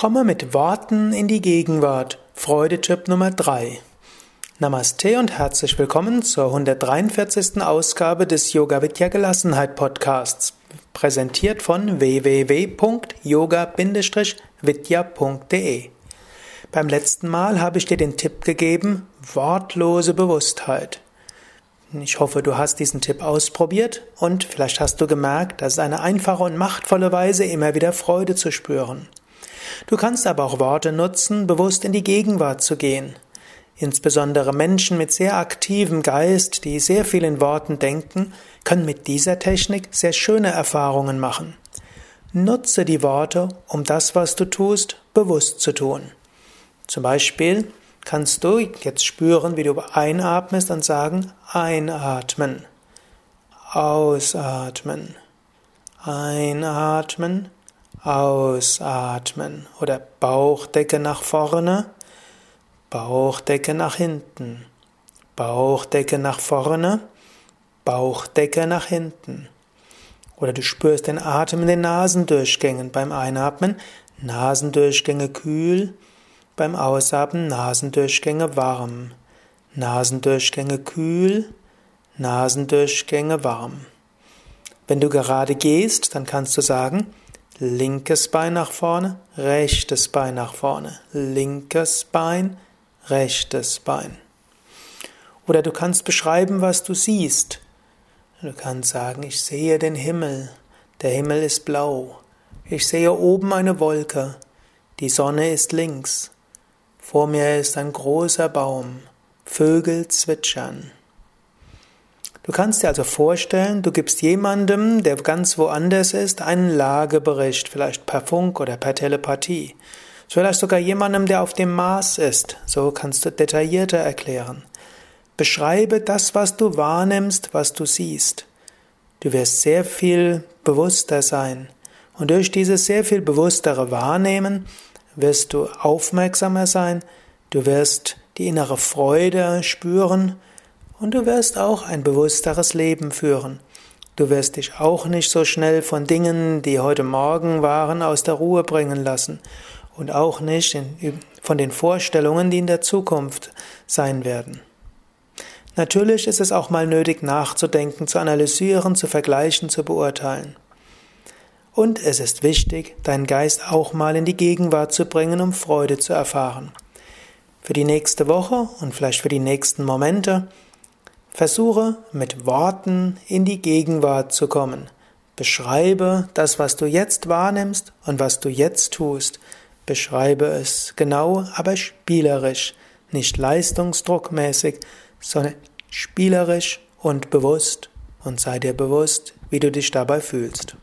Komme mit Worten in die Gegenwart. Freudetipp Nummer 3. Namaste und herzlich willkommen zur 143. Ausgabe des Yoga Vidya Gelassenheit Podcasts, präsentiert von www.yoga-vidya.de. Beim letzten Mal habe ich dir den Tipp gegeben, wortlose Bewusstheit. Ich hoffe, du hast diesen Tipp ausprobiert und vielleicht hast du gemerkt, dass es eine einfache und machtvolle Weise immer wieder Freude zu spüren. Du kannst aber auch Worte nutzen, bewusst in die Gegenwart zu gehen. Insbesondere Menschen mit sehr aktivem Geist, die sehr viel in Worten denken, können mit dieser Technik sehr schöne Erfahrungen machen. Nutze die Worte, um das, was du tust, bewusst zu tun. Zum Beispiel kannst du jetzt spüren, wie du einatmest und sagen, einatmen, ausatmen, einatmen, Ausatmen oder Bauchdecke nach vorne, Bauchdecke nach hinten, Bauchdecke nach vorne, Bauchdecke nach hinten. Oder du spürst den Atem in den Nasendurchgängen beim Einatmen, Nasendurchgänge kühl, beim Ausatmen Nasendurchgänge warm, Nasendurchgänge kühl, Nasendurchgänge warm. Wenn du gerade gehst, dann kannst du sagen, Linkes Bein nach vorne, rechtes Bein nach vorne, linkes Bein, rechtes Bein. Oder du kannst beschreiben, was du siehst. Du kannst sagen, ich sehe den Himmel, der Himmel ist blau. Ich sehe oben eine Wolke, die Sonne ist links. Vor mir ist ein großer Baum, Vögel zwitschern. Du kannst dir also vorstellen, du gibst jemandem, der ganz woanders ist, einen Lagebericht, vielleicht per Funk oder per Telepathie. Vielleicht sogar jemandem, der auf dem Mars ist. So kannst du detaillierter erklären. Beschreibe das, was du wahrnimmst, was du siehst. Du wirst sehr viel bewusster sein. Und durch dieses sehr viel bewusstere Wahrnehmen wirst du aufmerksamer sein, du wirst die innere Freude spüren, und du wirst auch ein bewussteres Leben führen. Du wirst dich auch nicht so schnell von Dingen, die heute Morgen waren, aus der Ruhe bringen lassen und auch nicht von den Vorstellungen, die in der Zukunft sein werden. Natürlich ist es auch mal nötig nachzudenken, zu analysieren, zu vergleichen, zu beurteilen. Und es ist wichtig, deinen Geist auch mal in die Gegenwart zu bringen, um Freude zu erfahren. Für die nächste Woche und vielleicht für die nächsten Momente Versuche mit Worten in die Gegenwart zu kommen. Beschreibe das, was du jetzt wahrnimmst und was du jetzt tust. Beschreibe es genau, aber spielerisch, nicht leistungsdruckmäßig, sondern spielerisch und bewusst und sei dir bewusst, wie du dich dabei fühlst.